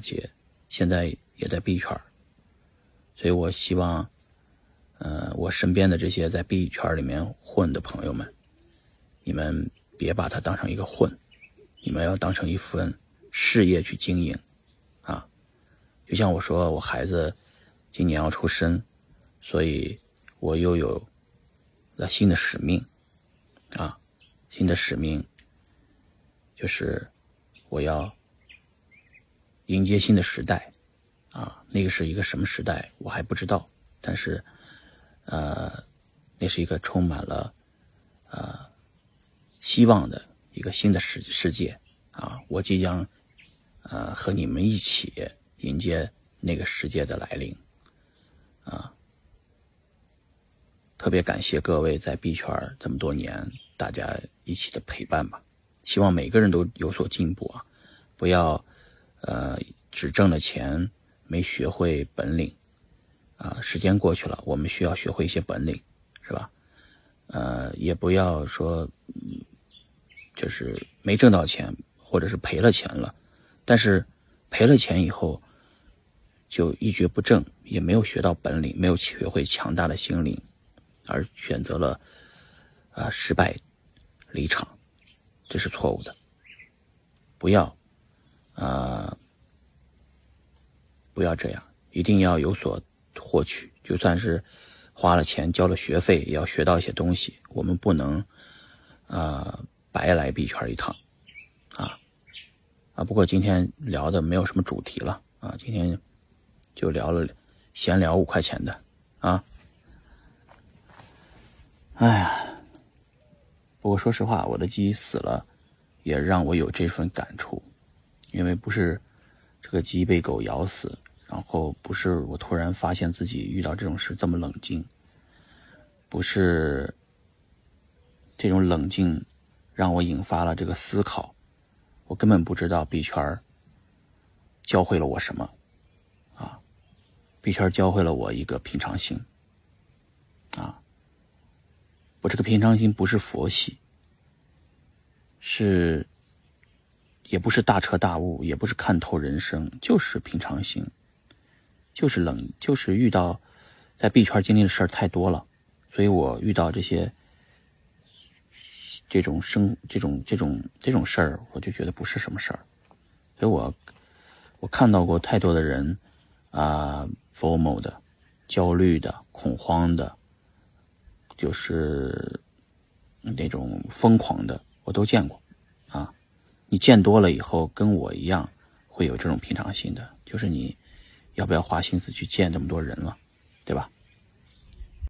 姐现在也在币圈所以我希望，呃，我身边的这些在币圈里面混的朋友们，你们别把它当成一个混，你们要当成一份事业去经营，啊，就像我说，我孩子今年要出生，所以我又有了新的使命，啊，新的使命就是我要。迎接新的时代，啊，那个是一个什么时代，我还不知道。但是，呃，那是一个充满了呃希望的一个新的世世界啊！我即将呃和你们一起迎接那个世界的来临啊！特别感谢各位在币圈这么多年大家一起的陪伴吧，希望每个人都有所进步啊！不要。呃，只挣了钱，没学会本领，啊，时间过去了，我们需要学会一些本领，是吧？呃，也不要说，就是没挣到钱，或者是赔了钱了，但是赔了钱以后就一蹶不振，也没有学到本领，没有学会强大的心灵，而选择了啊失败离场，这是错误的，不要。啊，不要这样，一定要有所获取。就算是花了钱交了学费，也要学到一些东西。我们不能啊白来币圈一趟啊啊！不过今天聊的没有什么主题了啊，今天就聊了闲聊五块钱的啊。哎呀，不过说实话，我的鸡死了，也让我有这份感触。因为不是这个鸡被狗咬死，然后不是我突然发现自己遇到这种事这么冷静，不是这种冷静让我引发了这个思考，我根本不知道币圈教会了我什么啊！币圈教会了我一个平常心啊！我这个平常心不是佛系，是。也不是大彻大悟，也不是看透人生，就是平常心，就是冷，就是遇到在币圈经历的事儿太多了，所以我遇到这些这种生这种这种这种事儿，我就觉得不是什么事儿，所以我我看到过太多的人啊，formal 的、焦虑的、恐慌的，就是那种疯狂的，我都见过。你见多了以后，跟我一样会有这种平常心的，就是你要不要花心思去见这么多人了，对吧？